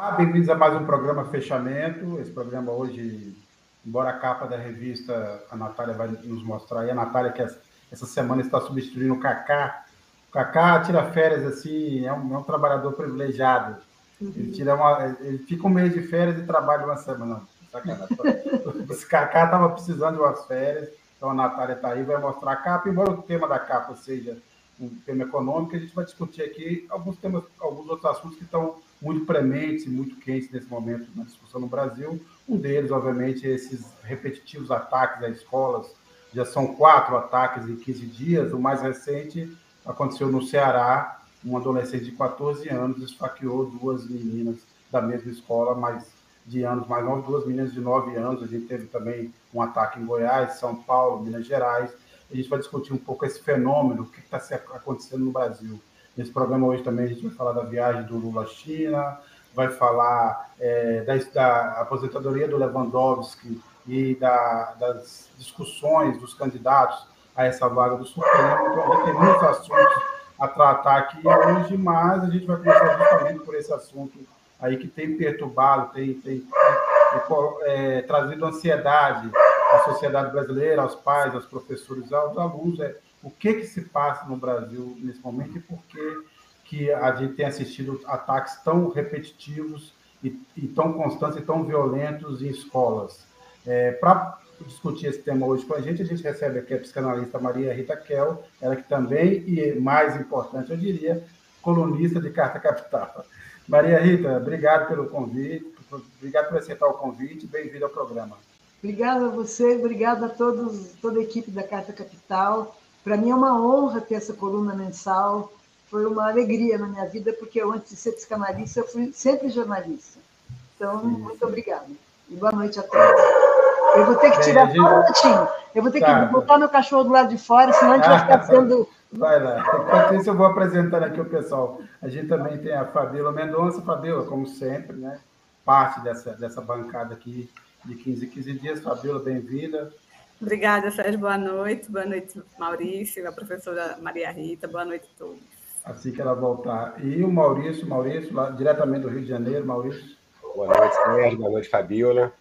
Ah, bem-vindos a mais um programa Fechamento. Esse programa hoje, embora a capa da revista, a Natália vai nos mostrar aí, a Natália que essa semana está substituindo o Kaká. O Kaká tira férias assim, é um, é um trabalhador privilegiado. Uhum. Ele, tira uma, ele fica um mês de férias e trabalha uma semana. Sacanagem. Esse Kaká estava precisando de umas férias, então a Natália está aí, vai mostrar a capa, embora o tema da capa seja um tema econômico, a gente vai discutir aqui alguns temas, alguns outros assuntos que estão muito prementes e muito quentes nesse momento na discussão no Brasil. Um deles, obviamente, é esses repetitivos ataques às escolas. Já são quatro ataques em 15 dias. O mais recente aconteceu no Ceará. Um adolescente de 14 anos esfaqueou duas meninas da mesma escola, mas de anos mais novos, duas meninas de 9 anos. A gente teve também um ataque em Goiás, São Paulo, Minas Gerais. A gente vai discutir um pouco esse fenômeno, o que está acontecendo no Brasil. Nesse programa hoje também a gente vai falar da viagem do Lula à China, vai falar é, da, da, aposentadoria do Lewandowski e da, das discussões dos candidatos a essa vaga do Supremo. Então, tem muitos assuntos a tratar aqui hoje, mas a gente vai começar justamente por esse assunto aí que tem perturbado, tem, tem, tem é, trazido ansiedade à sociedade brasileira, aos pais, aos professores, aos alunos. É, o que, que se passa no Brasil nesse momento e por que, que a gente tem assistido ataques tão repetitivos e, e tão constantes e tão violentos em escolas. É, Para discutir esse tema hoje com a gente, a gente recebe aqui a psicanalista Maria Rita Kel, ela que também, e mais importante, eu diria, colunista de Carta Capital. Maria Rita, obrigado pelo convite, obrigado por aceitar o convite, bem-vindo ao programa. Obrigada a você, obrigada a todos, toda a equipe da Carta Capital. Para mim é uma honra ter essa coluna mensal. Foi uma alegria na minha vida, porque eu, antes de ser psicanalista, eu fui sempre jornalista. Então, muito obrigada. E boa noite a todos. Eu vou ter que tirar Bem, gente... um minutinho. Eu vou ter tá. que botar meu cachorro do lado de fora, senão a gente vai ficar sendo. Vai lá. Enquanto isso, eu vou apresentando aqui o pessoal. A gente também tem a Fabíola Mendonça. Fabíola, como sempre, né? parte dessa, dessa bancada aqui de 15 em 15 dias. Fabíola, bem-vinda. Obrigada, Sérgio. Boa noite. Boa noite, Maurício, a professora Maria Rita. Boa noite a todos. Assim que ela voltar. E o Maurício, Maurício, lá, diretamente do Rio de Janeiro, Maurício. Boa noite, Sérgio. Boa noite, Fabiola.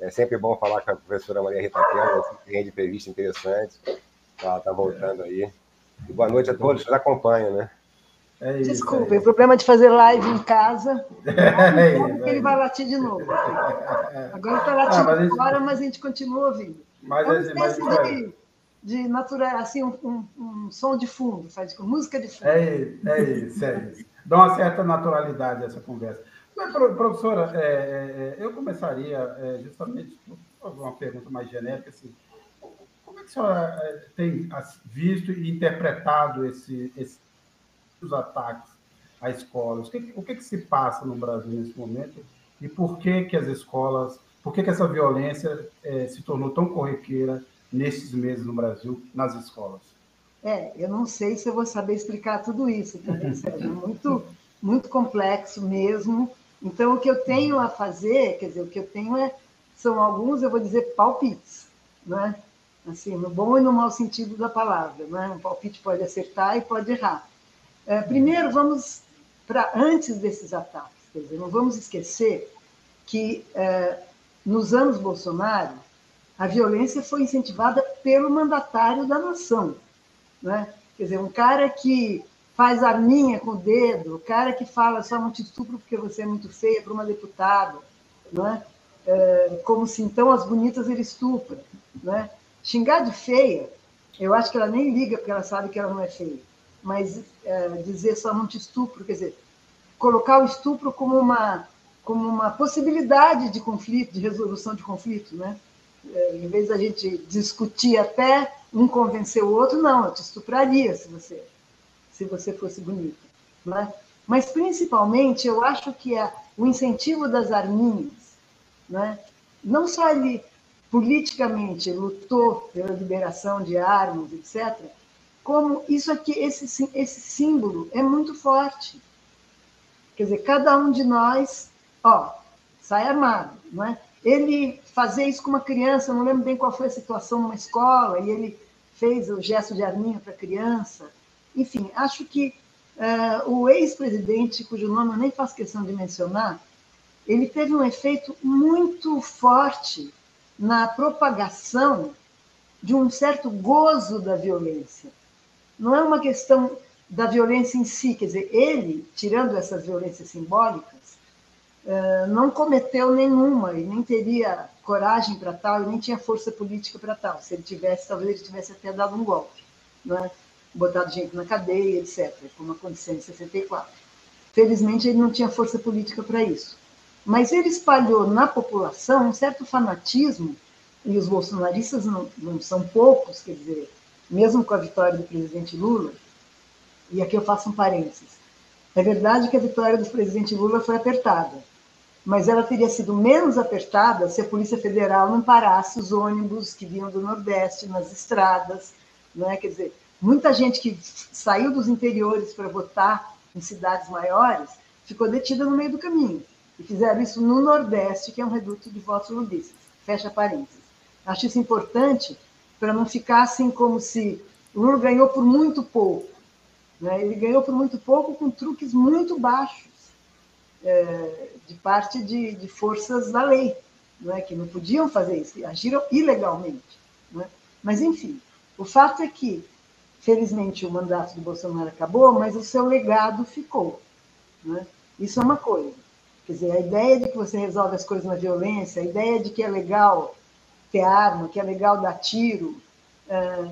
É sempre bom falar com a professora Maria Rita Pena, sempre rende entrevista interessante. Ela está voltando aí. E boa noite a todos que nos acompanham, né? É isso, Desculpa, é o problema de fazer live em casa é isso, ele vai latir de novo. Agora está latindo ah, mas agora, gente... mas a gente continua ouvindo. Mas, é uma espécie mas, de, de natural, assim, um, um, um, som de fundo, faz música de fundo. É, é isso, é isso. Dá uma certa naturalidade essa conversa. Mas, professora, é, é, é, eu começaria é, justamente por uma pergunta mais genérica, assim, como é que a senhora é, tem visto e interpretado esse, esse, os ataques a escolas? O que, o que, que se passa no Brasil nesse momento e por que, que as escolas por que, que essa violência é, se tornou tão corriqueira nesses meses no Brasil, nas escolas? É, eu não sei se eu vou saber explicar tudo isso, também, Sérgio. É muito, muito complexo mesmo. Então, o que eu tenho a fazer, quer dizer, o que eu tenho é, são alguns, eu vou dizer, palpites, né? Assim, no bom e no mau sentido da palavra, né? Um palpite pode acertar e pode errar. É, primeiro, vamos para antes desses ataques, quer dizer, não vamos esquecer que é, nos anos Bolsonaro, a violência foi incentivada pelo mandatário da nação. Né? Quer dizer, um cara que faz arminha com o dedo, o cara que fala só não te estupro porque você é muito feia para uma deputada, né? É, como se então as bonitas ele estupra. Né? Xingar de feia, eu acho que ela nem liga porque ela sabe que ela não é feia, mas é, dizer só não te estupro, quer dizer, colocar o estupro como uma como uma possibilidade de conflito, de resolução de conflito, né? É, em vez da gente discutir até um convencer o outro, não, eu te estupraria se você se você fosse bonita, né? Mas principalmente eu acho que é o incentivo das arminhas, né? Não só ele politicamente lutou pela liberação de armas, etc., como isso aqui, esse, esse símbolo é muito forte. Quer dizer, cada um de nós ó, sai armado, não é? Ele fazer isso com uma criança, não lembro bem qual foi a situação numa escola, e ele fez o gesto de arminha para a criança. Enfim, acho que uh, o ex-presidente, cujo nome eu nem faço questão de mencionar, ele teve um efeito muito forte na propagação de um certo gozo da violência. Não é uma questão da violência em si, quer dizer, ele, tirando essas violências simbólicas, eh, não cometeu nenhuma e nem teria coragem para tal e nem tinha força política para tal. Se ele tivesse, talvez ele tivesse até dado um golpe, né? botado gente na cadeia, etc., como aconteceu em 64. Felizmente, ele não tinha força política para isso. Mas ele espalhou na população um certo fanatismo, e os bolsonaristas não, não são poucos, quer dizer, mesmo com a vitória do presidente Lula, e aqui eu faço um parênteses. É verdade que a vitória do presidente Lula foi apertada, mas ela teria sido menos apertada se a Polícia Federal não parasse os ônibus que vinham do Nordeste nas estradas, não é? Quer dizer, muita gente que saiu dos interiores para votar em cidades maiores ficou detida no meio do caminho. E fizeram isso no Nordeste, que é um reduto de votos lubistas. Fecha parênteses. Acho isso importante para não ficar assim como se Lula ganhou por muito pouco. Né? Ele ganhou por muito pouco com truques muito baixos de parte de, de, forças da lei, né? que não podiam fazer isso, agiram ilegalmente. Né? Mas, enfim, o fato é que, felizmente, o mandato do Bolsonaro acabou, mas o seu legado ficou. Né? Isso é uma coisa. Quer dizer, a ideia de que você resolve as coisas na violência, a ideia de que é legal ter arma, que é legal dar tiro. É,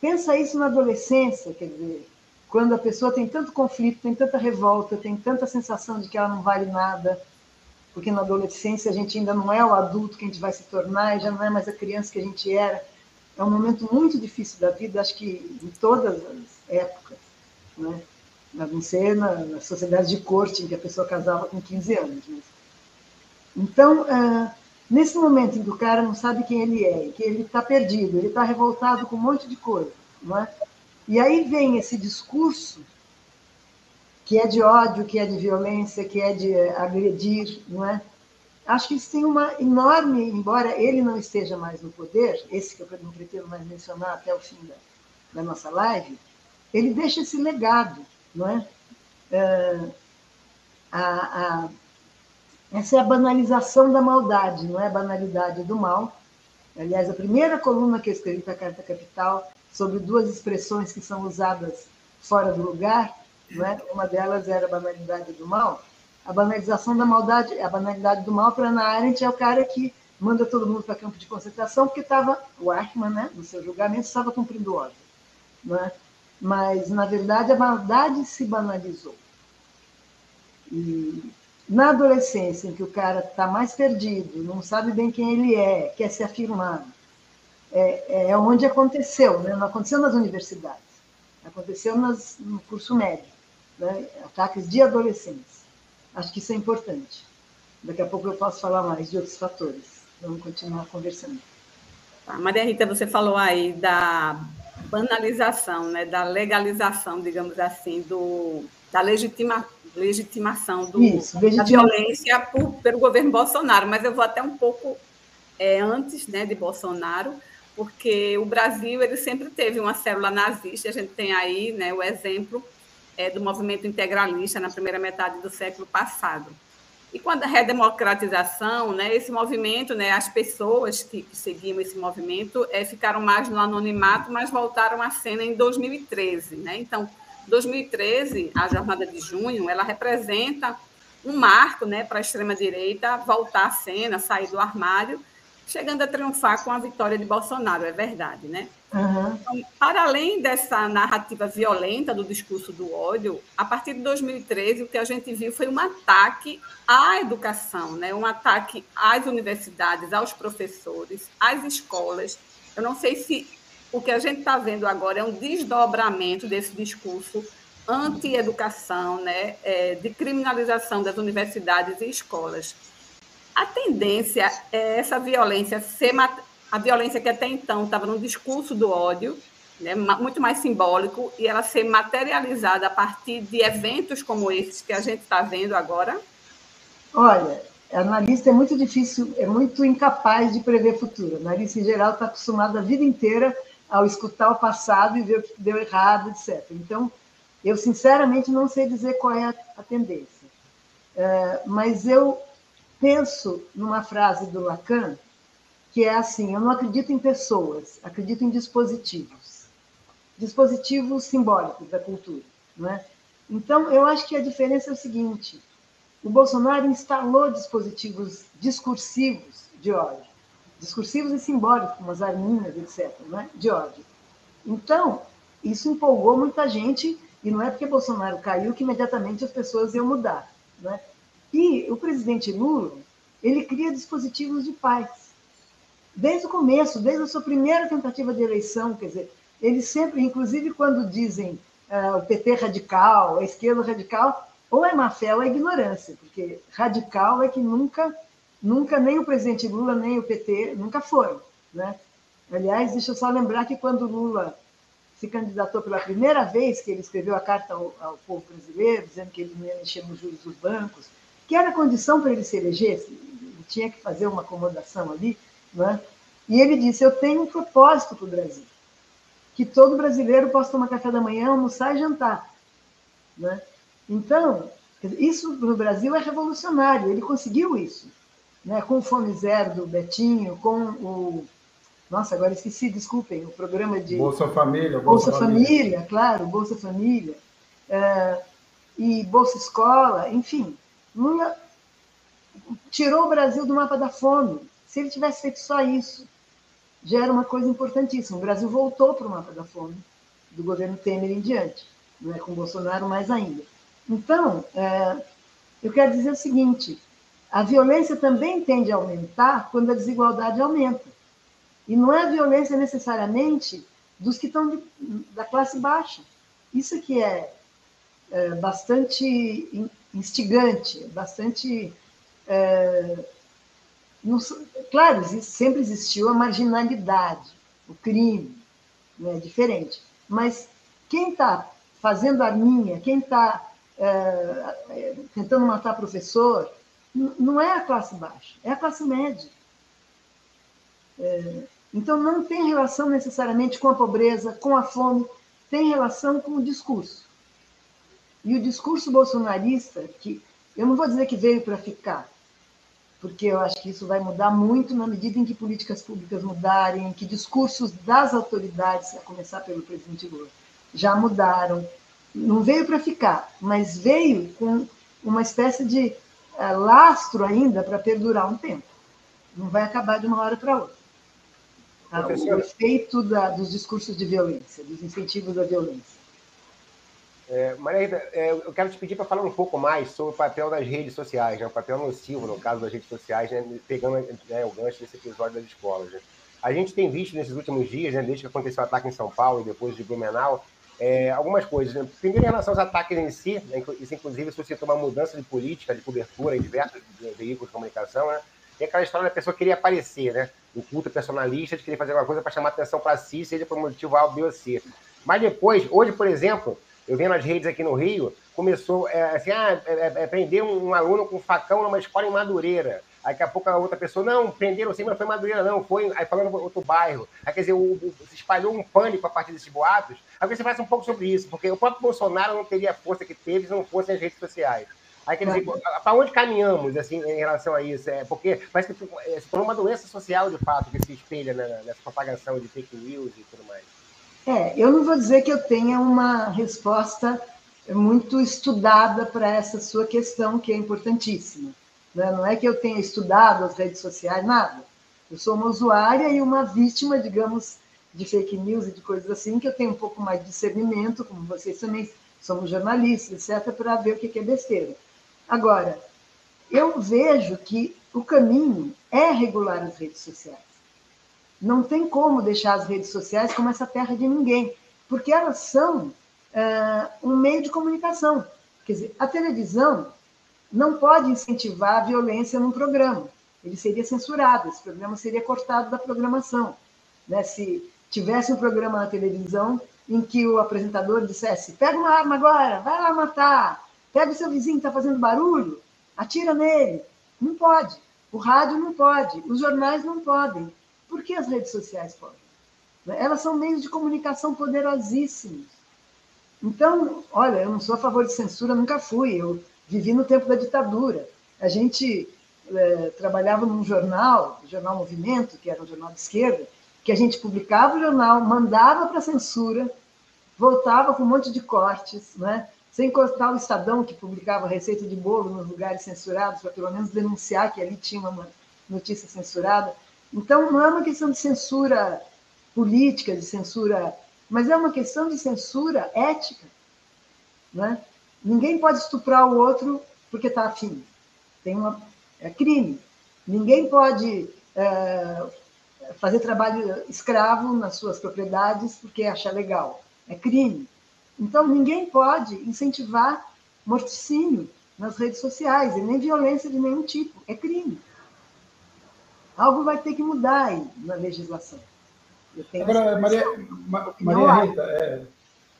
pensa isso na adolescência, quer dizer, quando a pessoa tem tanto conflito, tem tanta revolta, tem tanta sensação de que ela não vale nada, porque na adolescência a gente ainda não é o adulto que a gente vai se tornar, e já não é mais a criança que a gente era. É um momento muito difícil da vida, acho que em todas as épocas. Né? Não sei na, na sociedade de corte, em que a pessoa casava com 15 anos. Mas... Então, nesse momento em que o cara não sabe quem ele é, que ele está perdido, ele está revoltado com um monte de coisa, não é? E aí vem esse discurso que é de ódio, que é de violência, que é de agredir, não é? Acho que isso tem uma enorme, embora ele não esteja mais no poder, esse que eu não pretendo mais mencionar até o fim da, da nossa live, ele deixa esse legado, não é? é a, a, essa é a banalização da maldade, não é a banalidade do mal. Aliás, a primeira coluna que eu escrevi para a Carta Capital sobre duas expressões que são usadas fora do lugar, não é? uma delas era a banalidade do mal. A banalização da maldade, a banalidade do mal para Ana Arendt é o cara que manda todo mundo para campo de concentração porque estava, o Eichmann, né, no seu julgamento, estava cumprindo ordem. Não é? Mas, na verdade, a maldade se banalizou. E na adolescência, em que o cara está mais perdido, não sabe bem quem ele é, quer se afirmar, é, é onde aconteceu, né? não aconteceu nas universidades, aconteceu nas, no curso médio, né? ataques de adolescentes. Acho que isso é importante. Daqui a pouco eu posso falar mais de outros fatores. Vamos continuar conversando. Tá, Maria Rita, você falou aí da banalização, né, da legalização, digamos assim, do, da legitima, legitimação do, Isso, da violência por, pelo governo Bolsonaro. Mas eu vou até um pouco é, antes né, de Bolsonaro, porque o Brasil ele sempre teve uma célula nazista, a gente tem aí né, o exemplo é, do movimento integralista na primeira metade do século passado. E quando a redemocratização, né, esse movimento, né, as pessoas que, seguiam esse movimento é, ficaram mais no anonimato, mas voltaram à cena em 2013. Né? Então, 2013, a Jornada de Junho, ela representa um marco né, para a extrema-direita voltar à cena, sair do armário, chegando a triunfar com a vitória de Bolsonaro, é verdade, né? Uhum. Então, para além dessa narrativa violenta do discurso do ódio, a partir de 2013, o que a gente viu foi um ataque à educação, né? um ataque às universidades, aos professores, às escolas. Eu não sei se o que a gente está vendo agora é um desdobramento desse discurso anti-educação, né? É, de criminalização das universidades e escolas. A tendência é essa violência ser a violência que até então estava no discurso do ódio, né, muito mais simbólico, e ela ser materializada a partir de eventos como esses que a gente está vendo agora? Olha, analista é muito difícil, é muito incapaz de prever futuro. Analista, em geral, está acostumado a vida inteira ao escutar o passado e ver o que deu errado, etc. Então, eu, sinceramente, não sei dizer qual é a, a tendência. É, mas eu penso numa frase do Lacan, que é assim: eu não acredito em pessoas, acredito em dispositivos. Dispositivos simbólicos da cultura. Não é? Então, eu acho que a diferença é o seguinte: o Bolsonaro instalou dispositivos discursivos de ódio, discursivos e simbólicos, como as arminhas, etc., né? de ódio. Então, isso empolgou muita gente, e não é porque Bolsonaro caiu que imediatamente as pessoas iam mudar. Né? E o presidente Lula, ele cria dispositivos de paz. Desde o começo, desde a sua primeira tentativa de eleição, quer dizer, ele sempre, inclusive quando dizem uh, o PT radical, a esquerda radical, ou é má fé ou é ignorância, porque radical é que nunca, nunca nem o presidente Lula nem o PT nunca foram, né? Aliás, deixa eu só lembrar que quando Lula se candidatou pela primeira vez, que ele escreveu a carta ao, ao povo brasileiro, dizendo que ele não ia mexer nos juros dos bancos, que era condição para ele se eleger, ele tinha que fazer uma acomodação ali, né? e ele disse: Eu tenho um propósito para o Brasil, que todo brasileiro possa tomar café da manhã, almoçar e jantar. Né? Então, isso no Brasil é revolucionário, ele conseguiu isso. Né? Com o Fome Zero do Betinho, com o. Nossa, agora esqueci, desculpem, o programa de. Bolsa Família. Bolsa, Bolsa Família. Família, claro, Bolsa Família. É, e Bolsa Escola, enfim. Lula tirou o Brasil do mapa da fome. Se ele tivesse feito só isso, já era uma coisa importantíssima. O Brasil voltou para o mapa da fome do governo Temer em diante, não é com Bolsonaro mais ainda. Então, é, eu quero dizer o seguinte: a violência também tende a aumentar quando a desigualdade aumenta. E não é a violência necessariamente dos que estão de, da classe baixa. Isso que é, é bastante instigante, bastante. É, não, claro, sempre existiu a marginalidade, o crime, né, diferente. Mas quem está fazendo a minha, quem está é, é, tentando matar professor, não é a classe baixa, é a classe média. É, então, não tem relação necessariamente com a pobreza, com a fome, tem relação com o discurso. E o discurso bolsonarista, que eu não vou dizer que veio para ficar, porque eu acho que isso vai mudar muito na medida em que políticas públicas mudarem, que discursos das autoridades, a começar pelo presidente Lula, já mudaram, não veio para ficar, mas veio com uma espécie de uh, lastro ainda para perdurar um tempo. Não vai acabar de uma hora para outra. Tá? O efeito da, dos discursos de violência, dos incentivos da violência. É, Maria é, eu quero te pedir para falar um pouco mais sobre o papel das redes sociais, né? o papel nocivo, no caso das redes sociais, né? pegando né, o gancho desse episódio das escolas. Né? A gente tem visto nesses últimos dias, né, desde que aconteceu o ataque em São Paulo e depois de Blumenau, é, algumas coisas. Né? Primeiro, em relação aos ataques em si, né? isso inclusive suscitou uma mudança de política, de cobertura em diversos veículos de comunicação. Né? E aquela história da pessoa queria aparecer, né? o culto personalista, de querer fazer alguma coisa para chamar atenção para si, seja por motivo A, B ou C. Mas depois, hoje, por exemplo, eu vendo as redes aqui no Rio, começou é, assim, ah, é, é, é prender um, um, aluno com facão numa escola em Madureira. Aí daqui a pouco a outra pessoa, não, prenderam sim, mas foi Madureira, não, foi, aí falando outro bairro. Aí quer dizer, o, o, se espalhou um pânico a partir desses boatos. Aí você faz um pouco sobre isso, porque o próprio Bolsonaro não teria a força que teve se não fossem as redes sociais. Aí quer dizer, para onde caminhamos assim, em relação a isso? É, porque parece que é, se tornou uma doença social, de fato, que se espelha nessa propagação de fake news e tudo mais. É, eu não vou dizer que eu tenha uma resposta muito estudada para essa sua questão, que é importantíssima. Né? Não é que eu tenha estudado as redes sociais, nada. Eu sou uma usuária e uma vítima, digamos, de fake news e de coisas assim, que eu tenho um pouco mais de discernimento, como vocês também somos jornalistas, etc., para ver o que é besteira. Agora, eu vejo que o caminho é regular as redes sociais. Não tem como deixar as redes sociais como essa terra de ninguém, porque elas são uh, um meio de comunicação. Quer dizer, a televisão não pode incentivar a violência num programa. Ele seria censurado, esse programa seria cortado da programação. Né? Se tivesse um programa na televisão em que o apresentador dissesse: pega uma arma agora, vai lá matar, pega o seu vizinho que está fazendo barulho, atira nele. Não pode. O rádio não pode, os jornais não podem. Por que as redes sociais podem? Elas são meios de comunicação poderosíssimos. Então, olha, eu não sou a favor de censura, nunca fui. Eu vivi no tempo da ditadura. A gente é, trabalhava num jornal, o Jornal Movimento, que era um jornal de esquerda, que a gente publicava o jornal, mandava para censura, voltava com um monte de cortes, né? sem cortar o Estadão, que publicava receita de bolo nos lugares censurados, para pelo menos denunciar que ali tinha uma notícia censurada. Então, não é uma questão de censura política, de censura, mas é uma questão de censura ética. Né? Ninguém pode estuprar o outro porque está afim. Tem uma, é crime. Ninguém pode é, fazer trabalho escravo nas suas propriedades porque acha legal. É crime. Então, ninguém pode incentivar morticínio nas redes sociais, e nem violência de nenhum tipo. É crime. Algo vai ter que mudar aí na legislação. Agora, Maria, Maria Rita, é,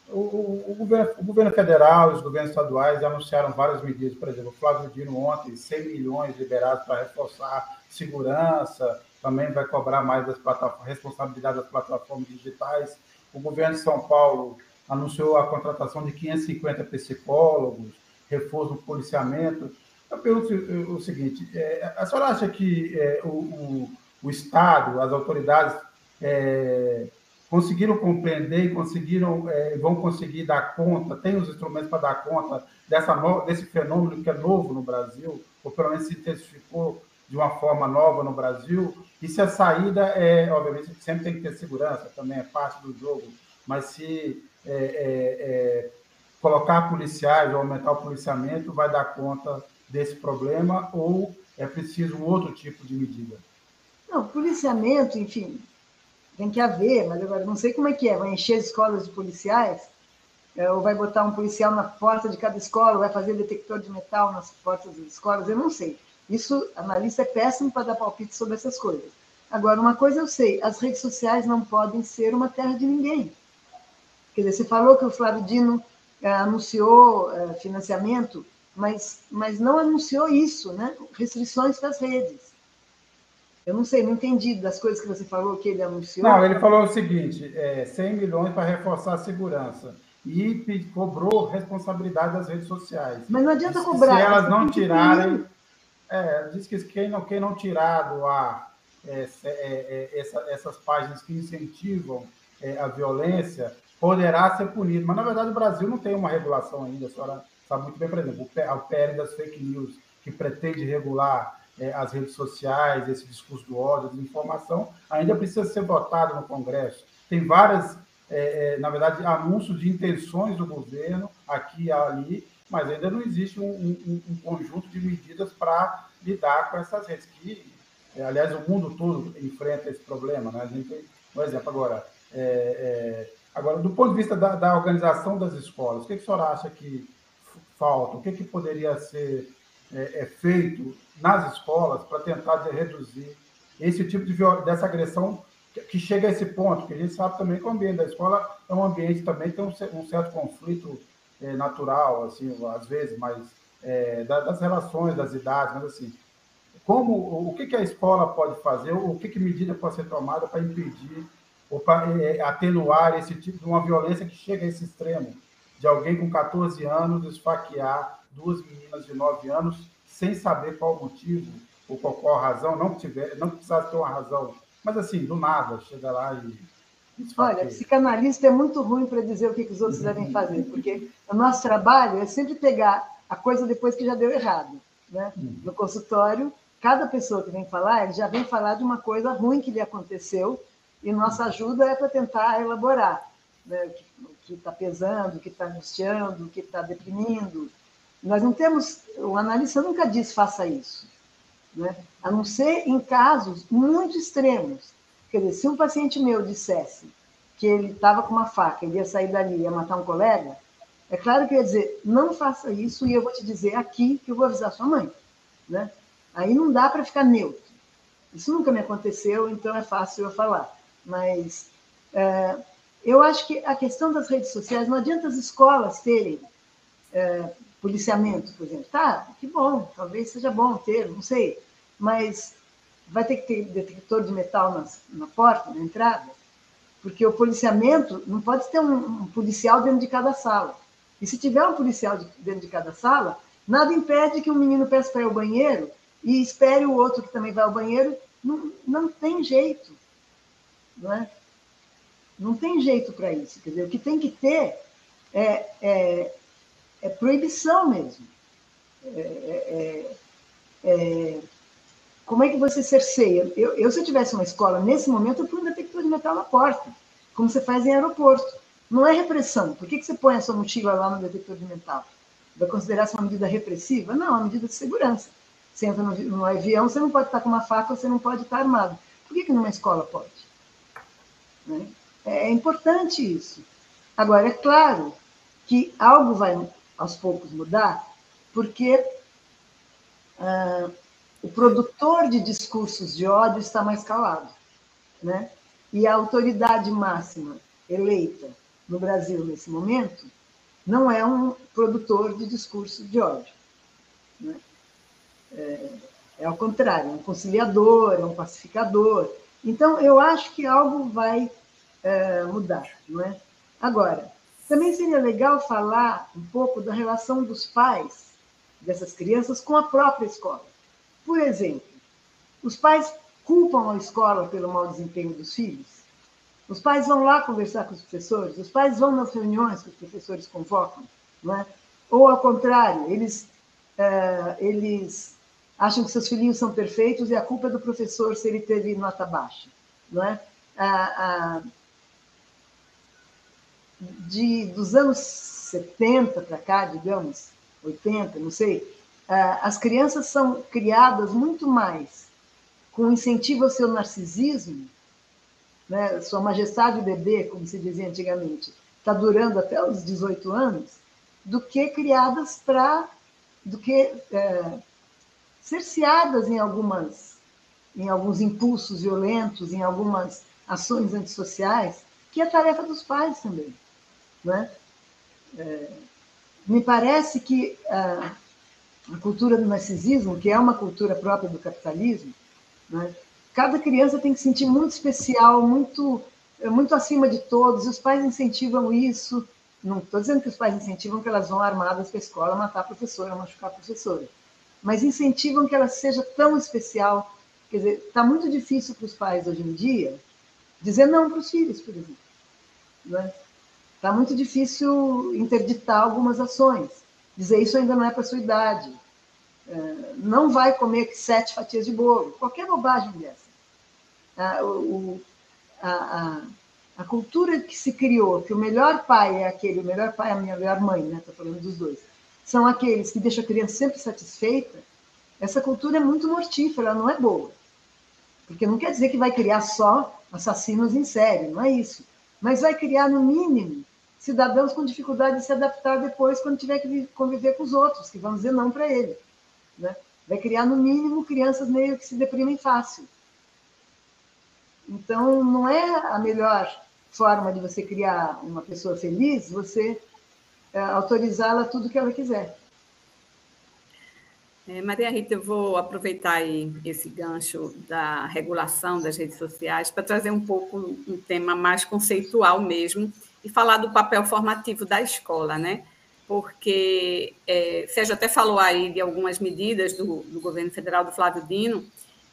o, o, governo, o, governo, federal e os governos estaduais anunciaram várias medidas, por exemplo, o Flávio Dino ontem, 100 milhões liberados para reforçar segurança, também vai cobrar mais das responsabilidade das plataformas digitais. O governo de São Paulo anunciou a contratação de 550 psicólogos, reforço no policiamento. Eu pergunto o seguinte: é, a senhora acha que é, o, o, o, Estado, as autoridades, é, conseguiram compreender e conseguiram, vão conseguir dar conta, tem os instrumentos para dar conta dessa no, desse fenômeno que é novo no Brasil, ou pelo menos se intensificou de uma forma nova no Brasil? E se a saída é, obviamente, sempre tem que ter segurança, também é parte do jogo, mas se colocar policiais aumentar o policiamento vai dar conta desse problema ou é preciso um outro tipo de medida? Não, policiamento, enfim, tem que haver, mas agora não sei como é que é. Vai encher as escolas de policiais? É, ou vai botar um policial na porta de cada escola? Vai fazer detector de metal nas portas das escolas? Eu não sei. Isso, analista é péssimo para dar palpite sobre essas coisas. Agora, uma coisa eu sei: as redes sociais não podem ser uma terra de ninguém. Quer dizer, você falou que o Flávio Dino é, anunciou é, financiamento, mas, mas não anunciou isso, né? Restrições das redes. Eu não sei, não entendi das coisas que você falou que ele anunciou. Não, ele falou o seguinte: é, 100 milhões para reforçar a segurança. E cobrou responsabilidade das redes sociais. Mas não adianta cobrar. Se elas não tirarem. É, diz que quem não, quem não tirar do ar é, é, é, essa, essas páginas que incentivam a violência, poderá ser punido. Mas, na verdade, o Brasil não tem uma regulação ainda. A senhora sabe muito bem, por exemplo, o PL das fake news, que pretende regular é, as redes sociais, esse discurso do ódio, de informação, ainda precisa ser votado no Congresso. Tem várias, é, é, na verdade, anúncios de intenções do governo aqui e ali, mas ainda não existe um, um, um conjunto de medidas para lidar com essas redes que, é, aliás, o mundo todo enfrenta esse problema. Né? A gente por exemplo, agora, é, é, Agora, do ponto de vista da, da organização das escolas, o que, que a senhora acha que falta? O que, que poderia ser é, é feito nas escolas para tentar reduzir esse tipo de dessa agressão que, que, chega a esse ponto? Porque a gente sabe também que o ambiente da escola é um ambiente também que tem um, um certo conflito é, natural, assim, às vezes, mas é, das relações, das idades, mas assim, como o que, que a escola pode fazer, o que, que medida pode ser tomada para impedir ou para é, atenuar esse tipo de uma violência que chega a esse extremo, de alguém com 14 anos esfaquear duas meninas de 9 anos sem saber qual motivo ou qual, qual razão, não tiver, não precisasse ter uma razão, mas assim, do nada, chega lá e Olha, psicanalista é muito ruim para dizer o que, que os outros devem fazer, porque o nosso trabalho é sempre pegar a coisa depois que já deu errado. Né? Uhum. No consultório, cada pessoa que vem falar, ele já vem falar de uma coisa ruim que lhe aconteceu e nossa ajuda é para tentar elaborar né, que está pesando, que está angustiando, que está deprimindo. Nós não temos, o analista nunca diz faça isso, né? a não ser em casos muito extremos. Quer dizer, se um paciente meu dissesse que ele estava com uma faca, ele ia sair dali ia matar um colega, é claro que eu ia dizer, não faça isso e eu vou te dizer aqui que eu vou avisar sua mãe. Né? Aí não dá para ficar neutro. Isso nunca me aconteceu, então é fácil eu falar. Mas é, eu acho que a questão das redes sociais, não adianta as escolas terem é, policiamento, por exemplo. Tá, que bom, talvez seja bom ter, não sei. Mas vai ter que ter detector de metal nas, na porta, na entrada, porque o policiamento não pode ter um, um policial dentro de cada sala. E se tiver um policial de, dentro de cada sala, nada impede que um menino peça para ir ao banheiro e espere o outro que também vai ao banheiro. Não, não tem jeito. Não, é? Não tem jeito para isso. Quer dizer, o que tem que ter é, é, é proibição mesmo. É, é, é, é como é que você cerceia? Eu, eu, se eu tivesse uma escola, nesse momento, eu ponho um detector de metal na porta, como você faz em aeroporto. Não é repressão. Por que, que você põe a sua mochila lá no detector de metal? Vai considerar isso uma medida repressiva? Não, é uma medida de segurança. Você entra no, no, avião, você não pode estar com uma faca, você não pode estar armado. Por que, que numa escola pode? Né? É importante isso. Agora, é claro que algo vai aos poucos mudar, porque ah, o produtor de discursos de ódio está mais calado. Né? E a autoridade máxima eleita no Brasil nesse momento não é um produtor de discurso de ódio. Né? É, é ao contrário, é um conciliador, é um pacificador. Então, eu acho que algo vai é, mudar. Não é? Agora, também seria legal falar um pouco da relação dos pais dessas crianças com a própria escola. Por exemplo, os pais culpam a escola pelo mau desempenho dos filhos? Os pais vão lá conversar com os professores? Os pais vão nas reuniões que os professores convocam? Não é? Ou, ao contrário, eles, é, eles acham que seus filhinhos são perfeitos e a culpa é do professor se ele teve nota baixa? Não é? De, dos anos 70 para cá, digamos, 80, não sei, ah, as crianças são criadas muito mais com incentivo ao seu narcisismo, né? sua majestade bebê, como se dizia antigamente, está durando até os 18 anos, do que criadas para, do que é, cerceadas em algumas, em alguns impulsos violentos, em algumas ações antissociais, que é tarefa dos pais também, né? É, me parece que ah, a cultura do narcisismo, que é uma cultura própria do capitalismo, né? cada criança tem que se sentir muito especial, muito, muito acima de todos, e os pais incentivam isso. Não estou dizendo que os pais incentivam que elas vão armadas para a escola matar a professora, machucar a professora, mas incentivam que ela seja tão especial. Quer dizer, está muito difícil para os pais hoje em dia dizer não para os filhos, por exemplo. Né? Tá muito difícil interditar algumas ações dizer isso ainda não é para sua idade, é, não vai comer sete fatias de bolo, qualquer bobagem dessa. A, o, a, a, a, cultura que se criou, que o melhor pai é aquele, o melhor pai é a minha melhor mãe, né? Estou falando dos dois, são aqueles que deixam a criança sempre satisfeita. Essa cultura é muito mortífera, ela não é boa. Porque não quer dizer que vai criar só assassinos em série, não é isso. Mas vai criar, no mínimo, cidadãos com dificuldade de se adaptar depois quando tiver que conviver com os outros, que vão dizer não para ele. Né? Vai criar, no mínimo, crianças meio que se deprimem fácil. Então, não é a melhor forma de você criar uma pessoa feliz você é, autorizá-la tudo que ela quiser. É, Maria Rita, eu vou aproveitar esse gancho da regulação das redes sociais para trazer um pouco um tema mais conceitual mesmo, e falar do papel formativo da escola, né? Porque é, Sérgio até falou aí de algumas medidas do, do governo federal do Flávio Dino,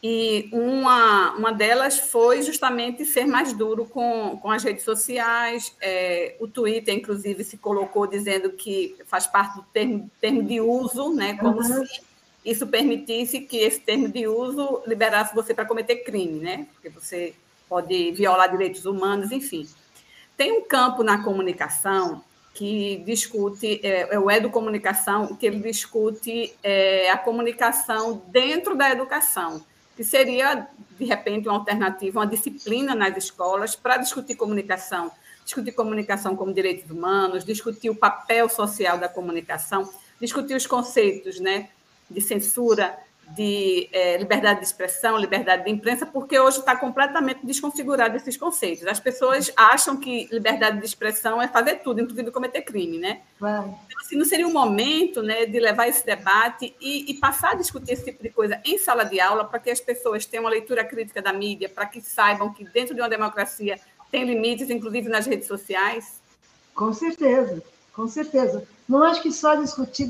e uma, uma delas foi justamente ser mais duro com, com as redes sociais. É, o Twitter, inclusive, se colocou dizendo que faz parte do termo, termo de uso, né? Como uhum. se isso permitisse que esse termo de uso liberasse você para cometer crime, né? Porque você pode violar direitos humanos, enfim. Tem um campo na comunicação que discute, é, é o educomunicação, que ele discute é, a comunicação dentro da educação, que seria, de repente, uma alternativa, uma disciplina nas escolas para discutir comunicação, discutir comunicação como direitos humanos, discutir o papel social da comunicação, discutir os conceitos né, de censura, de é, liberdade de expressão, liberdade de imprensa, porque hoje está completamente desconfigurado esses conceitos. As pessoas acham que liberdade de expressão é fazer tudo, inclusive cometer crime, né? Então, assim, não seria um momento né, de levar esse debate e, e, passar a discutir esse tipo de coisa em sala de aula para que as pessoas tenham uma leitura crítica da mídia, para que saibam que dentro de uma democracia tem limites, inclusive nas redes sociais? Com certeza, com certeza. Não acho que só discutir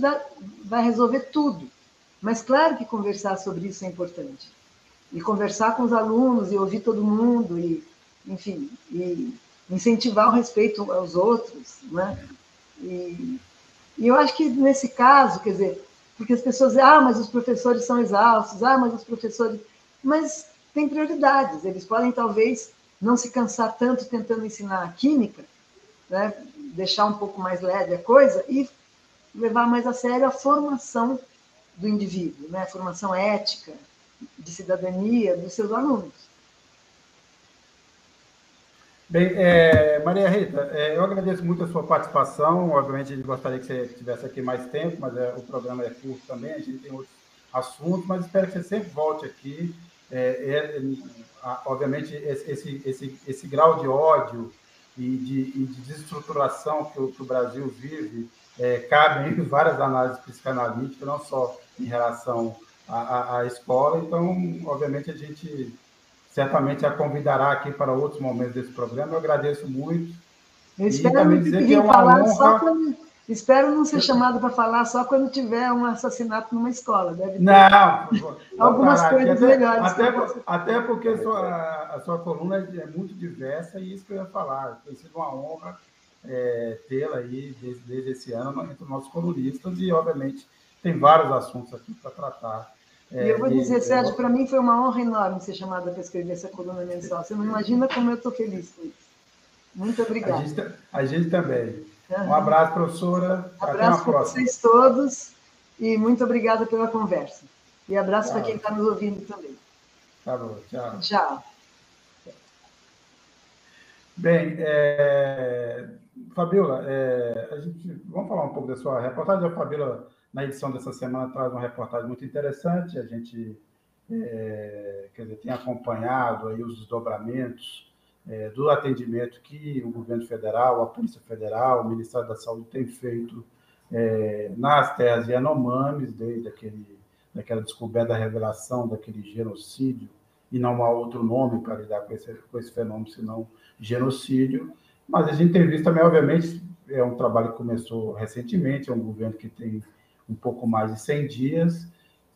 vai resolver tudo Mas claro que conversar sobre isso é importante. E conversar com os alunos e ouvir todo mundo e, enfim, e incentivar o respeito aos outros, né? E, e eu acho que nesse caso, quer dizer, porque as pessoas dizem, ah, mas os professores são exaustos, ah, mas os professores. Mas tem prioridades, eles podem talvez não se cansar tanto tentando ensinar a química, né? deixar um pouco mais leve a coisa e levar mais a sério a formação do indivíduo, né? a formação ética, de cidadania dos seus alunos. Bem, é, Maria Rita, é, eu agradeço muito a sua participação. Obviamente, a gente gostaria que você estivesse aqui mais tempo, mas é, o programa é curto também, a gente tem outros assuntos, mas espero que você sempre volte aqui. É, é, obviamente, esse, esse, esse, grau de ódio e de, e de desestruturação que o, que o, Brasil vive é, cabe em várias análises psicanalíticas, não só em relação à, à escola. Então, obviamente, a gente certamente a convidará aqui para outros momentos desse programa. Eu agradeço muito. Eu espero não dizer que é uma honra... só quando, espero não ser chamado para falar só quando tiver um assassinato numa escola. Deve não, algumas coisas até, melhores. Até, até porque sua, a sua coluna é muito diversa e isso que eu ia falar. Tem sido uma honra é, tê-la aí desde, desde esse ano entre os nossos colunistas e, obviamente, tem vários assuntos aqui para tratar é, e eu vou dizer, Sérgio, para mim foi uma honra enorme ser chamada para escrever essa coluna mensal. Você não imagina como eu estou feliz com isso. Muito obrigada. A gente, a gente também. Uhum. Um abraço, professora. Um abraço para vocês todos e muito obrigada pela conversa. E abraço para quem está nos ouvindo também. Tá bom, tchau. Tchau. Bem, é... Fabiola, é... a gente... vamos falar um pouco da sua reportagem. A Fabiola na edição dessa semana traz uma reportagem muito interessante. A gente é, quer dizer, tem acompanhado aí os desdobramentos é, do atendimento que o governo federal, a Polícia Federal, o Ministério da Saúde tem feito é, nas terras Yanomamis, desde aquele, daquela descoberta da revelação daquele genocídio, e não há outro nome para lidar com esse, com esse fenômeno senão genocídio. Mas a gente tem visto também, obviamente, é um trabalho que começou recentemente, é um governo que tem um pouco mais de 100 dias,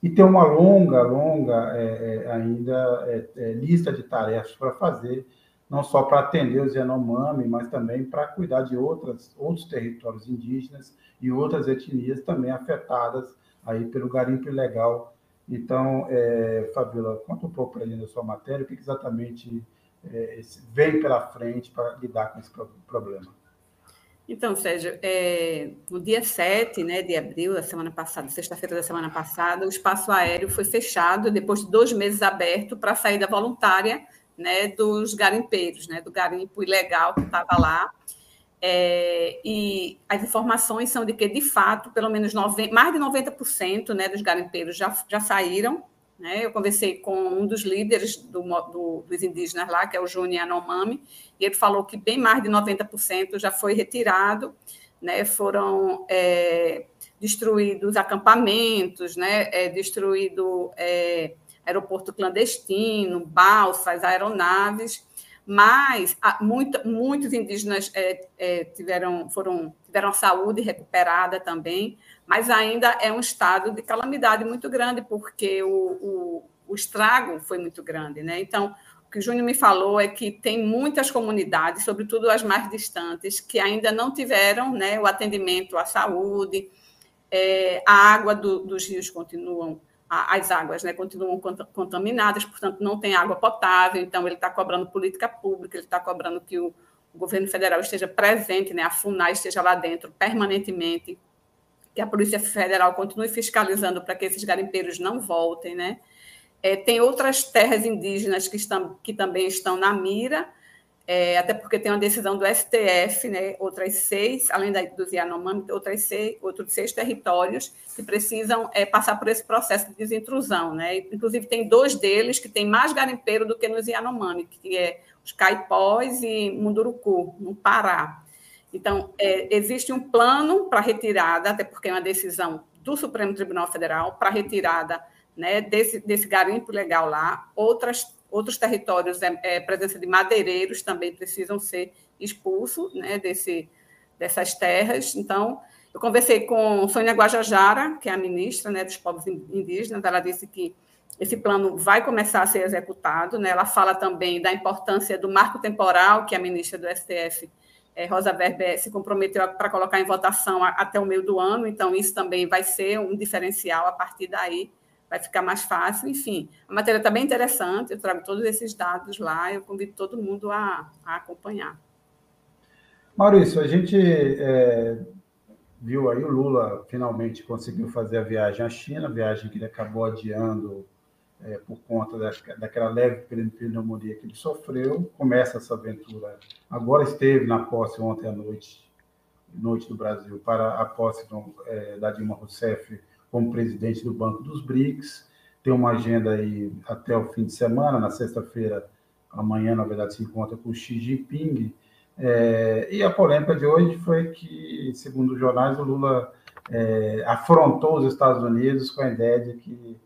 e tem uma longa, longa é, é, ainda é, é, lista de tarefas para fazer, não só para atender os Yanomami, mas também para cuidar de outras, outros territórios indígenas e outras etnias também afetadas aí pelo garimpo ilegal. Então, é, Fabiola, conta um pouco para a gente da sua matéria, o que exatamente é, vem pela frente para lidar com esse problema. Então, Sérgio, é, no dia 7 né, de abril da semana passada, sexta-feira da semana passada, o espaço aéreo foi fechado depois de dois meses aberto para a saída voluntária né, dos garimpeiros, né, do garimpo ilegal que estava lá. É, e as informações são de que, de fato, pelo menos 90, mais de 90% né, dos garimpeiros já, já saíram né? Eu conversei com um dos líderes do, do, dos indígenas lá, que é o Júnior Anomami, e ele falou que bem mais de 90% já foi retirado, né? foram é, destruídos acampamentos, né? é, destruído é, aeroporto clandestino, balsas, aeronaves, mas muito, muitos indígenas é, é, tiveram, foram, tiveram saúde recuperada também, mas ainda é um estado de calamidade muito grande, porque o, o, o estrago foi muito grande. Né? Então, o que o Júnior me falou é que tem muitas comunidades, sobretudo as mais distantes, que ainda não tiveram né, o atendimento à saúde, é, a água do, dos rios continuam, as águas né, continuam contaminadas, portanto, não tem água potável, então ele está cobrando política pública, ele está cobrando que o, o governo federal esteja presente, né, a FUNAI esteja lá dentro permanentemente, que a Polícia Federal continue fiscalizando para que esses garimpeiros não voltem, né? É, tem outras terras indígenas que, estão, que também estão na mira, é, até porque tem uma decisão do STF, né? Outras seis, além da, dos Yanomami, outras seis, outros seis territórios que precisam é, passar por esse processo de desintrusão, né? Inclusive tem dois deles que têm mais garimpeiro do que nos Yanomami, que é os Caipós e Munduruku, no Pará. Então, é, existe um plano para retirada, até porque é uma decisão do Supremo Tribunal Federal para retirada né, desse, desse garimpo legal lá. Outras, outros territórios, é, é, presença de madeireiros também precisam ser expulsos né, desse, dessas terras. Então, Eu conversei com Sônia Guajajara, que é a ministra né, dos povos indígenas, ela disse que esse plano vai começar a ser executado. Né? Ela fala também da importância do marco temporal, que a ministra do STF, Rosa Weber, se comprometeu para colocar em votação até o meio do ano, então isso também vai ser um diferencial a partir daí, vai ficar mais fácil. Enfim, a matéria está bem interessante, eu trago todos esses dados lá, eu convido todo mundo a, a acompanhar. Maurício, a gente é, viu aí o Lula finalmente conseguiu fazer a viagem à China, viagem que ele acabou adiando é, por conta da, daquela leve pneumonia que ele sofreu. Começa essa aventura. Agora esteve na posse ontem à noite, noite do Brasil, para a posse do, é, da Dilma Rousseff como presidente do Banco dos BRICS. Tem uma agenda aí até o fim de semana, na sexta-feira, amanhã, na verdade, se encontra com Xi Jinping. É, e a polêmica de hoje foi que, segundo os jornais, o Lula é, afrontou os Estados Unidos com a ideia de que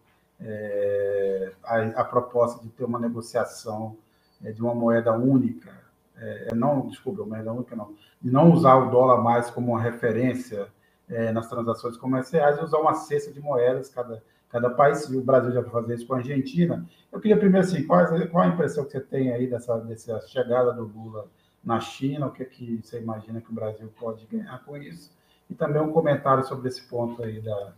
é, a, a, proposta de ter uma negociação é, de uma moeda única, é, é não, desculpa, moeda única não, de não usar o dólar mais como uma referência é, nas transações comerciais e usar uma cesta de moedas cada, cada país. E o Brasil já vai fazer isso com a Argentina. Eu queria primeiro assim, qual, qual a impressão que você tem aí dessa, dessa chegada do Lula na China? O que, é que você imagina que o Brasil pode ganhar com isso? E também um comentário sobre esse ponto aí da,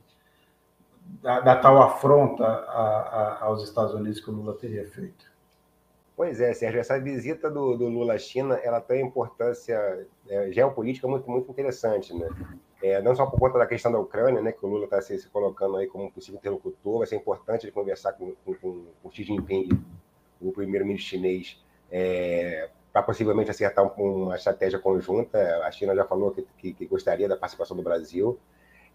da, da tal afronta a, a, aos Estados Unidos que o Lula teria feito. Pois é, Sérgio, essa visita do, do Lula à China, ela tem importância é, geopolítica muito, muito interessante, né? É, não só por conta da questão da Ucrânia, né, que o Lula está se, se, colocando aí como um possível interlocutor, vai ser importante ele conversar com, com, com Xi Jinping, o primeiro-ministro chinês, é, para possivelmente acertar uma estratégia conjunta. A China já falou que, que, que gostaria da participação do Brasil.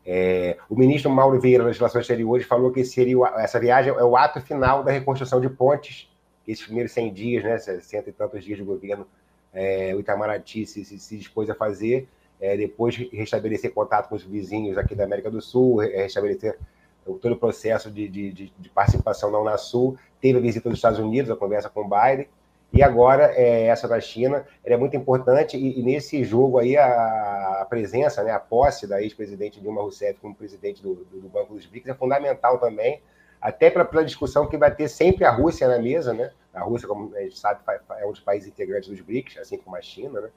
É, o ministro Mauro Vieira das Relações Exteriores falou que seria essa viagem é o ato final da reconstrução de pontes, esses primeiros 100 dias, né, 60 e tantos dias de governo, é, o Itamaraty se, se, se, dispôs a fazer, é, depois restabelecer contato com os vizinhos aqui da América do Sul, restabelecer todo o processo de, de, de, de participação na Unasul, teve a visita dos Estados Unidos, a conversa com o Biden, e agora, é, essa da China, é muito importante, e, e, nesse jogo aí, a, presença, né, a posse da ex-presidente Dilma Rousseff como presidente do, do, do, Banco dos BRICS é fundamental também, até para a discussão que vai ter sempre a Rússia na mesa, né? A Rússia, como a gente sabe, é um dos países integrantes dos BRICS, assim como a China, né?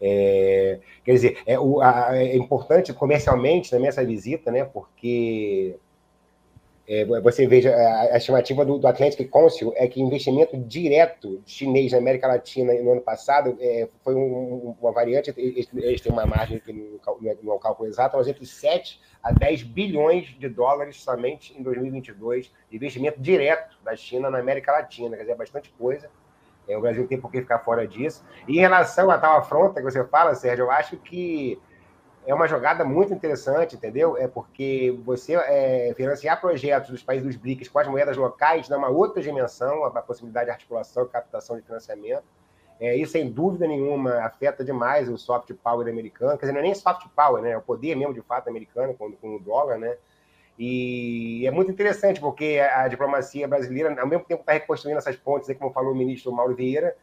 É, quer dizer, é, o, a, é importante comercialmente também essa visita, né? Porque é, você veja a, estimativa do, do, Atlantic Council é que investimento direto chinês na América Latina no ano passado é, foi um, uma variante, eles, têm uma margem que no, no cálculo exato, mas entre 7 a 10 bilhões de dólares somente em 2022 de investimento direto da China na América Latina, quer dizer, é bastante coisa. É, o Brasil tem por que ficar fora disso. E em relação à tal afronta que você fala, Sérgio, eu acho que é uma jogada muito interessante, entendeu? É porque você é, financiar projetos dos países dos BRICS com as moedas locais dá uma outra dimensão, a, possibilidade de articulação e captação de financiamento. É, isso, sem dúvida nenhuma, afeta demais o soft power americano. Quer dizer, não é nem soft power, né? É o poder mesmo, de fato, americano com, com o dólar, né? E é muito interessante, porque a diplomacia brasileira, ao mesmo tempo, está reconstruindo essas pontes, aí, como falou o ministro Mauro Vieira,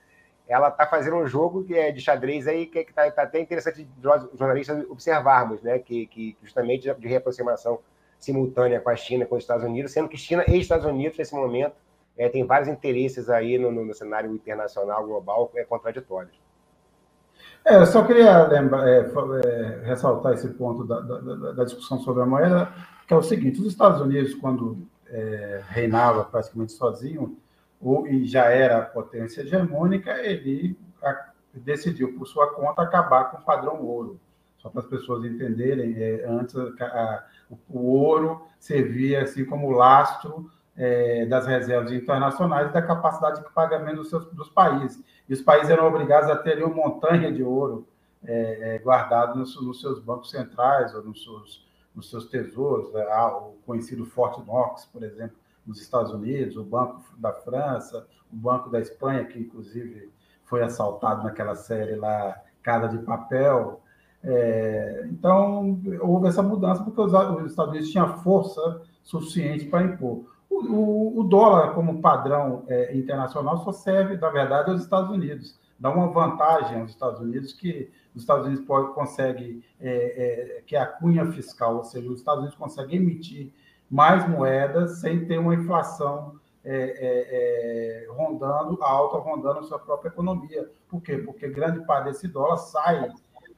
ela está fazendo um jogo que é de xadrez aí que está tá até interessante jornalistas observarmos, né? Que, que justamente de reaproximação simultânea com a China, com os Estados Unidos, sendo que China e Estados Unidos nesse momento é, tem vários interesses aí no, no, cenário internacional global é, contraditórios. É, eu só queria é, é, ressaltar esse ponto da, da, da, discussão sobre a moeda, que é o seguinte: os Estados Unidos, quando é, reinava praticamente sozinho, ou, e já era potência hegemônica, ele a, decidiu, por sua conta, acabar com o padrão ouro. Só para as pessoas entenderem, é, antes a, o, o ouro servia assim como lastro é, das reservas internacionais e da capacidade de pagamento dos, seus, dos países. E os países eram obrigados a ter uma montanha de ouro é, é, guardado nos, nos, seus bancos centrais ou nos seus, nos seus tesouros, o conhecido Fort Knox, por exemplo, nos Estados Unidos, o Banco da França, o Banco da Espanha, que inclusive foi assaltado naquela série lá, Casa de Papel. É, então, houve essa mudança porque os, os, Estados Unidos tinham força suficiente para impor. O, o, o, dólar, como padrão é, internacional, só serve, na verdade, aos Estados Unidos. dá uma vantagem aos Estados Unidos que os Estados Unidos pode, consegue, é, é, que a cunha fiscal, ou seja, os Estados Unidos conseguem emitir mais moedas sem ter uma inflação é, é, é, rondando, alta, rondando a sua própria economia. Por quê? Porque grande parte desse dólar sai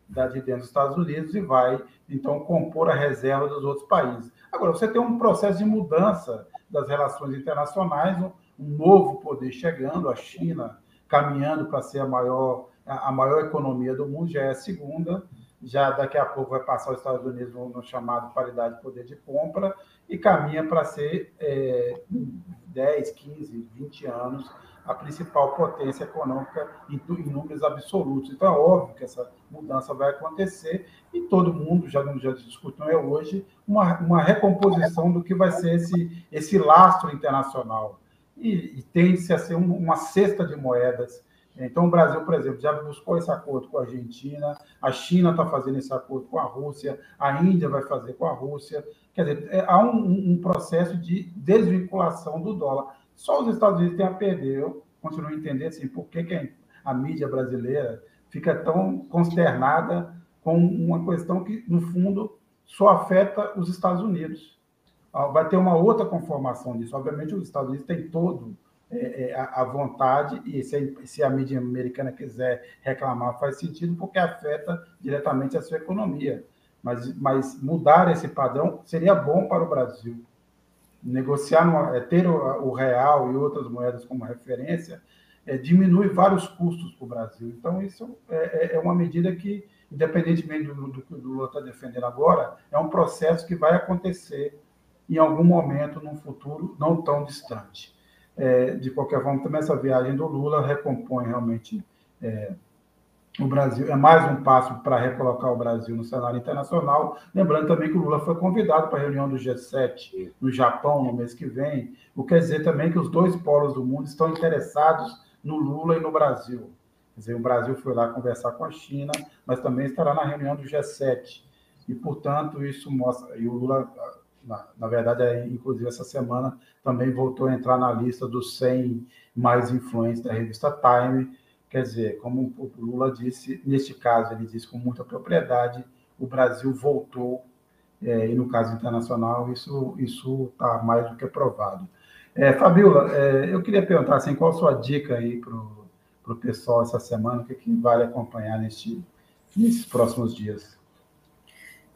da, de dentro dos Estados Unidos e vai, então, compor a reserva dos outros países. Agora, você tem um processo de mudança das relações internacionais, um, um novo poder chegando, a China caminhando para ser a maior, a maior economia do mundo, já é a segunda, já daqui a pouco vai passar os Estados Unidos no, no chamado paridade de poder de compra e caminha para ser é, 10, 15, 20 anos a principal potência econômica em, em, números absolutos. Então, é óbvio que essa mudança vai acontecer e todo mundo, já, já discutiu é hoje, uma, uma recomposição do que vai ser esse, esse lastro internacional. E, e tende-se a ser um, uma cesta de moedas então, o Brasil, por exemplo, já buscou esse acordo com a Argentina, a China está fazendo esse acordo com a Rússia, a Índia vai fazer com a Rússia. Quer dizer, é, há um, um, processo de desvinculação do dólar. Só os Estados Unidos têm a perder. Eu continuo a entender assim, por que, que a mídia brasileira fica tão consternada com uma questão que, no fundo, só afeta os Estados Unidos. Ah, vai ter uma outra conformação disso. Obviamente, os Estados Unidos têm todo é, é, a, vontade, e se, a mídia americana quiser reclamar, faz sentido, porque afeta diretamente a sua economia. Mas, mas mudar esse padrão seria bom para o Brasil. Negociar, é, ter o, real e outras moedas como referência, diminui vários custos para o Brasil. Então, isso é, uma medida que, independentemente do, do que o Lula está defendendo agora, é um processo que vai acontecer em algum momento, num futuro não tão distante. É, de qualquer forma, também essa viagem do Lula recompõe realmente é, o Brasil. É mais um passo para recolocar o Brasil no cenário internacional. Lembrando também que o Lula foi convidado para a reunião do G7 no Japão no mês que vem, o que quer dizer também que os dois polos do mundo estão interessados no Lula e no Brasil. Quer dizer, o Brasil foi lá conversar com a China, mas também estará na reunião do G7. E, portanto, isso mostra. E o Lula na, na verdade, é, inclusive essa semana também voltou a entrar na lista dos 100 mais influentes da revista Time. Quer dizer, como o Lula disse, neste caso, ele disse com muita propriedade, o Brasil voltou, é, e no caso internacional, isso está mais do que provado. É, Fabiola, é, eu queria perguntar assim, qual a sua dica aí para o pessoal essa semana, o que, que vale acompanhar neste, nesses próximos dias?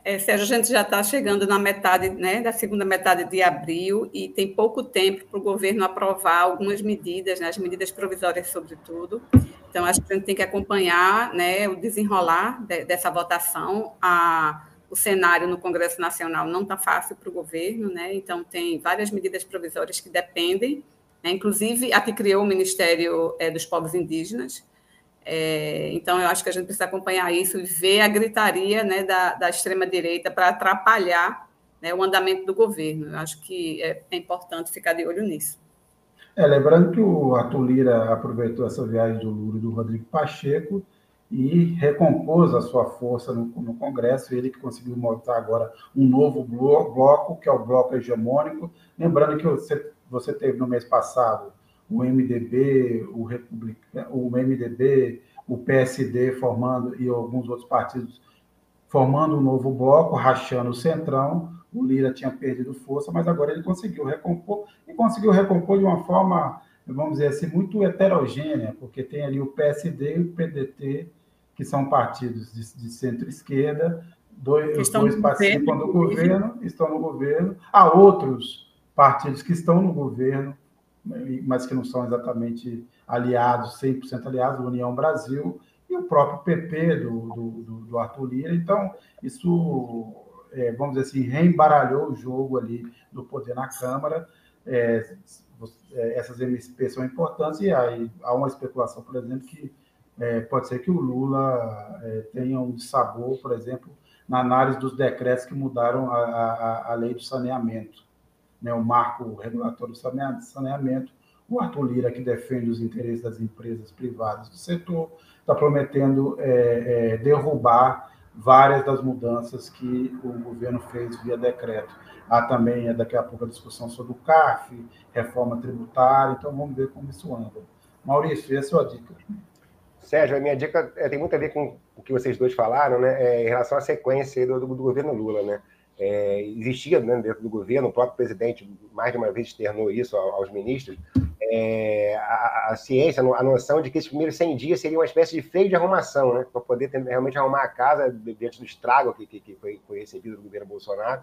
É, Sérgio, a gente já está chegando na metade, né, da segunda metade de abril e tem pouco tempo para o governo aprovar algumas medidas, né, as medidas provisórias, sobretudo. Então, acho que a gente tem que acompanhar né, o desenrolar de, dessa votação. A, o cenário no Congresso Nacional não está fácil para o governo, né, então tem várias medidas provisórias que dependem, né, inclusive a que criou o Ministério é, dos Povos Indígenas, é, então, eu acho que a gente precisa acompanhar isso e ver a gritaria né, da, da extrema-direita para atrapalhar né, o andamento do governo. Eu acho que é, é importante ficar de olho nisso. É, lembrando que o Arthur Lira aproveitou essa viagem do Lula e do Rodrigo Pacheco e recompôs a sua força no, no, Congresso, ele que conseguiu montar agora um novo bloco, que é o bloco hegemônico. Lembrando que você, você teve no mês passado o MDB, o, Republicano, o MDB, o PSD formando e alguns outros partidos formando um novo bloco, rachando o centrão. O Lira tinha perdido força, mas agora ele conseguiu recompor e conseguiu recompor de uma forma, vamos dizer assim, muito heterogênea, porque tem ali o PSD e o PDT, que são partidos de, de centro-esquerda, dois, dois participam do governo, estão no governo. Há outros partidos que estão no governo, mas que não são exatamente aliados, 100% aliados, União Brasil, e o próprio PP do, do, do Arthur Lira. Então, isso, é, vamos dizer assim, reembaralhou o jogo ali do poder na Câmara. É, é essas MSP são importantes e aí há uma especulação, por exemplo, que é, pode ser que o Lula é, tenha um sabor, por exemplo, na análise dos decretos que mudaram a, a, a lei do saneamento né, o marco regulatório do saneamento, o Arthur Lira, que defende os interesses das empresas privadas do setor, está prometendo é, é, derrubar várias das mudanças que o governo fez via decreto. Há também, é, daqui a pouco, a discussão sobre o CAF, reforma tributária, então vamos ver como isso anda. Maurício, é a sua dica. Sérgio, a minha dica é, tem muito a ver com o que vocês dois falaram, né, é, em relação à sequência do, do governo Lula, né? É, existia né, dentro do governo, o próprio presidente mais de uma vez externou isso aos ministros, é, a, a, ciência, a noção de que esses primeiros 100 dias seriam uma espécie de freio de arrumação, né, para poder ter, realmente arrumar a casa diante do estrago que, que, que foi, foi, recebido do governo Bolsonaro,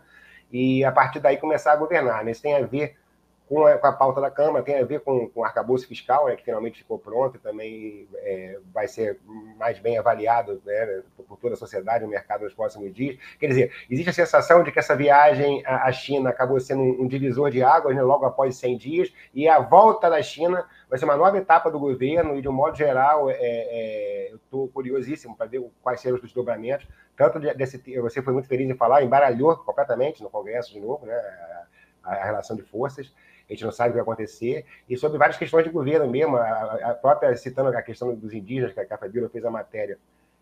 e a partir daí começar a governar. Né? Isso tem a ver com a, com a, pauta da Câmara, tem a ver com, com o arcabouço fiscal, né, que finalmente ficou pronto e também é, vai ser mais bem avaliado né, por toda a sociedade, o mercado nos próximos dias. Quer dizer, existe a sensação de que essa viagem à China acabou sendo um, divisor de águas né, logo após 100 dias, e a volta da China vai ser uma nova etapa do governo, e de um modo geral, é, é, eu estou curiosíssimo para ver quais serão os desdobramentos. Tanto desse, você foi muito feliz em falar, embaralhou completamente no Congresso de novo, né, a relação de forças a gente não sabe o que vai acontecer, e sobre várias questões de governo mesmo, a, a própria, citando a questão dos indígenas, que a Fabíola fez a matéria,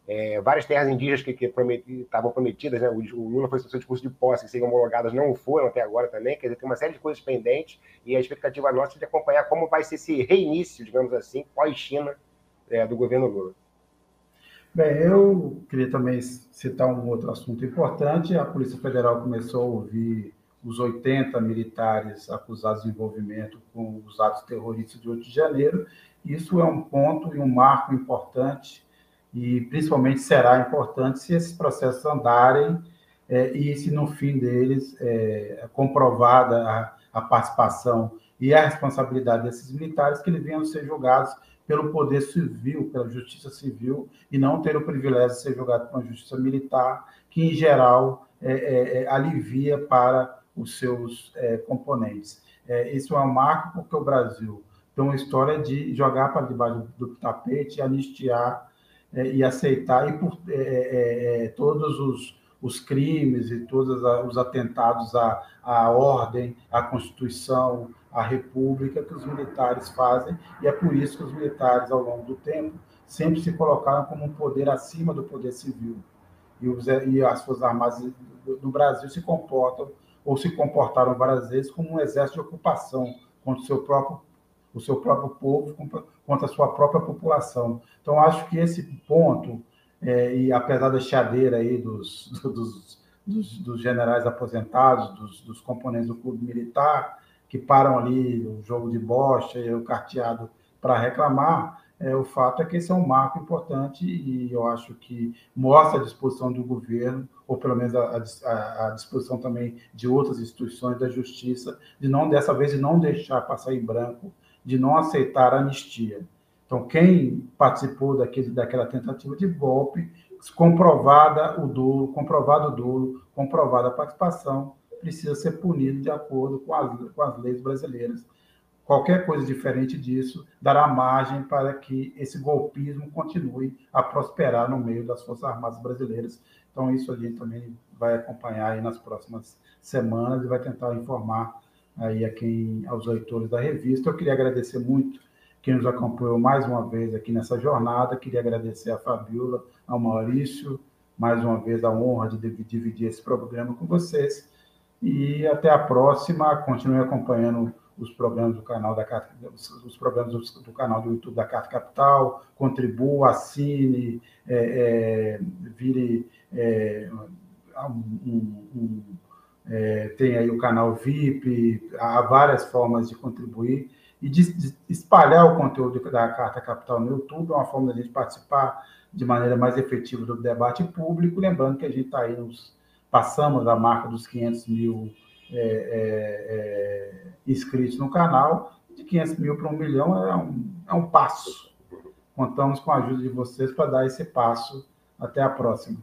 é, várias terras indígenas que, que estavam prometidas, né? o, o Lula foi seu discurso de posse, que seriam homologadas, não foram até agora também, quer dizer, tem uma série de coisas pendentes, e a expectativa nossa é de acompanhar como vai ser esse reinício, digamos assim, pós-China, é, do governo Lula. Bem, eu queria também citar um outro assunto importante. A Polícia Federal começou a ouvir os 80 militares acusados de envolvimento com os atos terroristas de 8 de janeiro. Isso é um ponto e um marco importante, e principalmente será importante se esses processos andarem é, e se no fim deles é, é comprovada a, a, participação e a responsabilidade desses militares, que eles venham ser julgados pelo poder civil, pela justiça civil, e não ter o privilégio de ser julgado pela justiça militar, que em geral é, é, é alivia para os seus é, componentes. É, isso é um marco porque o Brasil tem uma história de jogar para debaixo do tapete, anistiar é, e aceitar e por é, é, é, todos os, os, crimes e todos os atentados à, à ordem, à Constituição, à República que os militares fazem, e é por isso que os militares, ao longo do tempo, sempre se colocaram como um poder acima do poder civil. E, os, e as Forças Armadas do Brasil se comportam ou se comportaram várias vezes como um exército de ocupação contra o seu próprio, o seu próprio povo, contra a sua própria população. Então, acho que esse ponto, é, e apesar da chiadeira aí dos, dos, dos, dos generais aposentados, dos, dos, componentes do clube militar, que param ali o jogo de bocha e o carteado para reclamar, é, o fato é que esse é um marco importante e eu acho que mostra a disposição do governo, ou pelo menos a, a, a, disposição também de outras instituições da justiça, de não, dessa vez, de não deixar passar em branco, de não aceitar anistia. Então, quem participou daquele, daquela tentativa de golpe, comprovada o dolo, comprovado o dolo, comprovada a participação, precisa ser punido de acordo com as, com as leis brasileiras Qualquer coisa diferente disso dará margem para que esse golpismo continue a prosperar no meio das Forças Armadas brasileiras. Então, isso a gente também vai acompanhar aí nas próximas semanas e vai tentar informar aí a quem, aos leitores da revista. Eu queria agradecer muito quem nos acompanhou mais uma vez aqui nessa jornada. Queria agradecer a Fabiola, ao Maurício, mais uma vez a honra de dividir esse programa com vocês. E até a próxima. Continue acompanhando os programas do canal da os programas do, do, canal do YouTube da Carta Capital, contribua, assine, é, é, vire é, um, um, é, tem aí o canal VIP, há várias formas de contribuir e de, de, espalhar o conteúdo da Carta Capital no YouTube, é uma forma de a gente participar de maneira mais efetiva do debate público, lembrando que a gente está aí nos passamos a marca dos 500 mil é, é, é, inscritos no canal, de 500 mil para um milhão é um, é um passo. Contamos com a ajuda de vocês para dar esse passo. Até a próxima.